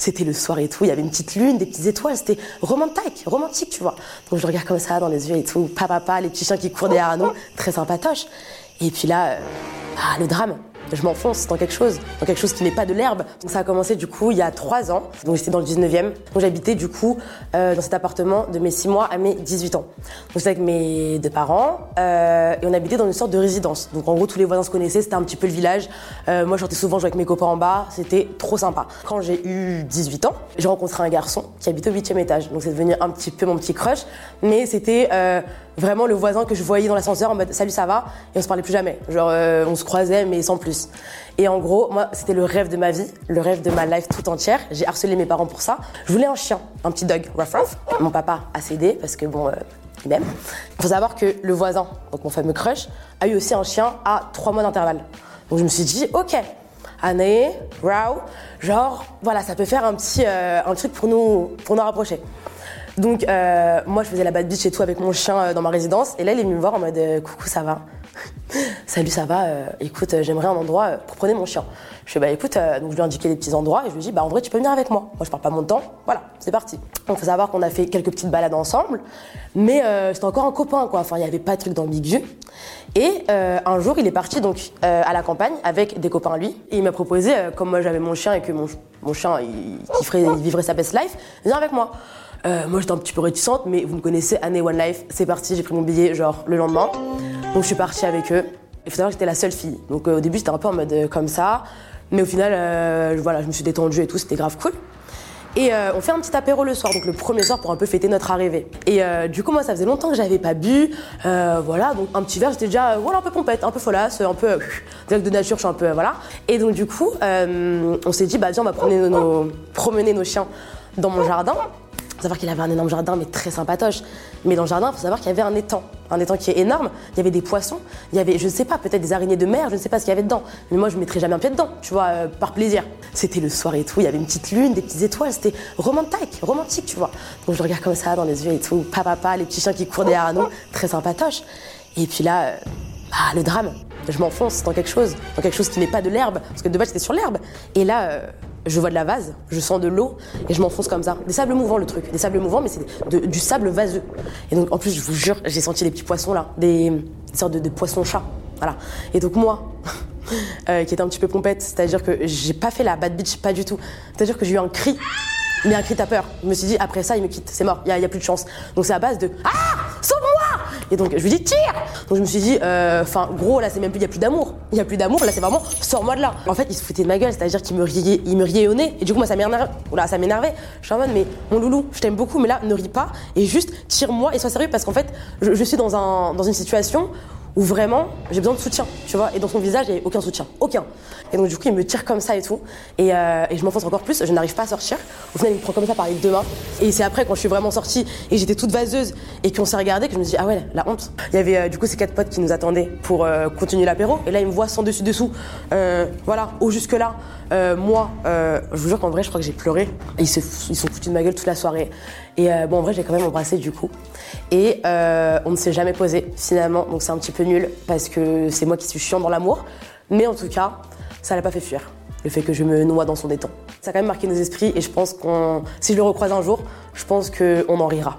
C'était le soir et tout, il y avait une petite lune, des petites étoiles, c'était romantique, romantique, tu vois. Donc je regarde comme ça dans les yeux et tout, papa, papa, les petits chiens qui courent derrière nous, très sympatoche. Et puis là, euh, ah, le drame je m'enfonce dans quelque chose, dans quelque chose qui n'est pas de l'herbe. Donc ça a commencé du coup il y a trois ans. Donc j'étais dans le 19e. Donc j'habitais du coup euh, dans cet appartement de mes 6 mois à mes 18 ans. Donc c'était avec mes deux parents euh, et on habitait dans une sorte de résidence. Donc en gros tous les voisins se connaissaient, c'était un petit peu le village. Euh, moi je sortais souvent jouer avec mes copains en bas, c'était trop sympa. Quand j'ai eu 18 ans, j'ai rencontré un garçon qui habitait au 8e étage. Donc c'est devenu un petit peu mon petit crush, mais c'était vraiment le voisin que je voyais dans l'ascenseur en mode salut ça va? Et on se parlait plus jamais. Genre on se croisait mais sans plus. Et en gros, moi c'était le rêve de ma vie, le rêve de ma life tout entière. J'ai harcelé mes parents pour ça. Je voulais un chien, un petit dog, ruff ruff. Mon papa a cédé parce que bon, euh, il m'aime. Il faut savoir que le voisin, donc mon fameux crush, a eu aussi un chien à trois mois d'intervalle. Donc je me suis dit ok. Année, wow, genre voilà, ça peut faire un petit euh, truc pour nous rapprocher. Donc euh, moi je faisais la bad bitch et tout avec mon chien euh, dans ma résidence et là il est venu me voir en mode euh, coucou ça va? Salut ça va? Euh, écoute euh, j'aimerais un endroit pour prendre mon chien. Je fais bah écoute donc je lui ai indiqué les petits endroits et je lui dis bah en vrai tu peux venir avec moi. Moi je pars pas mon temps. Voilà, c'est parti. Donc faut savoir qu'on a fait quelques petites balades ensemble mais c'était encore un copain quoi. Enfin il y avait pas de truc d'ambigu. Et un jour il est parti donc à la campagne avec des copains lui et il m'a proposé comme moi j'avais mon chien et que mon, mon chien il, il vivrait sa best life, viens avec moi. Euh, moi j'étais un petit peu réticente, mais vous me connaissez, année One Life, c'est parti, j'ai pris mon billet genre le lendemain. Donc je suis partie avec eux. Il faut savoir que j'étais la seule fille. Donc euh, au début j'étais un peu en mode euh, comme ça, mais au final voilà, je me suis détendue et tout, c'était grave cool. Et on fait un petit apéro le soir, donc le premier soir pour un peu fêter notre arrivée. Et du coup moi ça faisait longtemps que j'avais pas bu, voilà, donc un petit verre j'étais déjà voilà un peu pompette, un peu folasse, un peu de nature, je suis un peu voilà. Et donc du coup on s'est dit bah viens on va promener nos chiens dans mon jardin. Faut savoir qu'il avait un énorme jardin, mais très sympatoche. Mais dans le jardin, il faut savoir qu'il y avait un étang. Un étang qui est énorme. Il y avait des poissons. Il y avait, je ne sais pas, peut-être des araignées de mer. Je ne sais pas ce qu'il y avait dedans. Mais moi, je ne mettrais jamais un pied dedans, tu vois, euh, par plaisir. C'était le soir et tout. Il y avait une petite lune, des petites étoiles. C'était romantique, romantique, tu vois. Donc je le regarde comme ça dans les yeux et tout. Papa, papa, les petits chiens qui courent derrière nous. Très sympatoche. Et puis là, euh, bah, le drame. Je m'enfonce dans quelque chose, dans quelque chose qui n'est pas de l'herbe, parce que de base j'étais sur l'herbe. Et là, euh, je vois de la vase, je sens de l'eau, et je m'enfonce comme ça. Des sables mouvants, le truc, des sables mouvants, mais c'est du sable vaseux. Et donc, en plus, je vous jure, j'ai senti les petits poissons là, des, sortes de, poissons-chats. Voilà. Et donc moi, euh, qui était un petit peu pompette, c'est-à-dire que j'ai pas fait la bad bitch, pas du tout. C'est-à-dire que j'ai eu un cri, mais un cri t'as peur. Je me suis dit, après ça, il me quitte, c'est mort, il y a plus de chance. Donc c'est à base de Ah Sauve-moi Et donc je lui dis, tire Donc je me suis dit, euh, enfin, gros, là, c'est même plus, il y a plus d'amour. Il y a plus d'amour, là, c'est vraiment, sors-moi de là. En fait, il se foutait de ma gueule, c'est-à-dire qu'il me riait, me riait au nez. Et du coup, moi, ça m'énervait. Je suis en mode, mais mon loulou, je t'aime beaucoup, mais là, ne ris pas et juste tire-moi et sois sérieux parce qu'en fait, je, je suis dans, un, dans une situation où vraiment j'ai besoin de soutien, tu vois. Et dans son visage, il n'y avait aucun soutien, aucun. Et donc du coup, il me tire comme ça et tout. Et, euh, et je m'enfonce encore plus, je n'arrive pas à sortir. Au final, il me prend comme ça par les deux mains. Et c'est après, quand je suis vraiment sortie et j'étais toute vaseuse et qu'on s'est regardé, que je me suis dit, ah ouais, la honte. Il y avait euh, du coup ces quatre potes qui nous attendaient pour euh, continuer l'apéro. Et là, il me voit sans dessus-dessous. Euh, voilà, au jusque-là. Euh, moi, euh, je vous jure qu'en vrai, je crois que j'ai pleuré. Ils se ils sont foutus de ma gueule toute la soirée. Et euh, bon, en vrai, j'ai quand même embrassé du coup. Et euh, on ne s'est jamais posé finalement, donc c'est un petit peu nul parce que c'est moi qui suis chiant dans l'amour. Mais en tout cas, ça l'a pas fait fuir. Le fait que je me noie dans son étang. Ça a quand même marqué nos esprits et je pense qu'on, si je le recroise un jour, je pense qu'on en rira.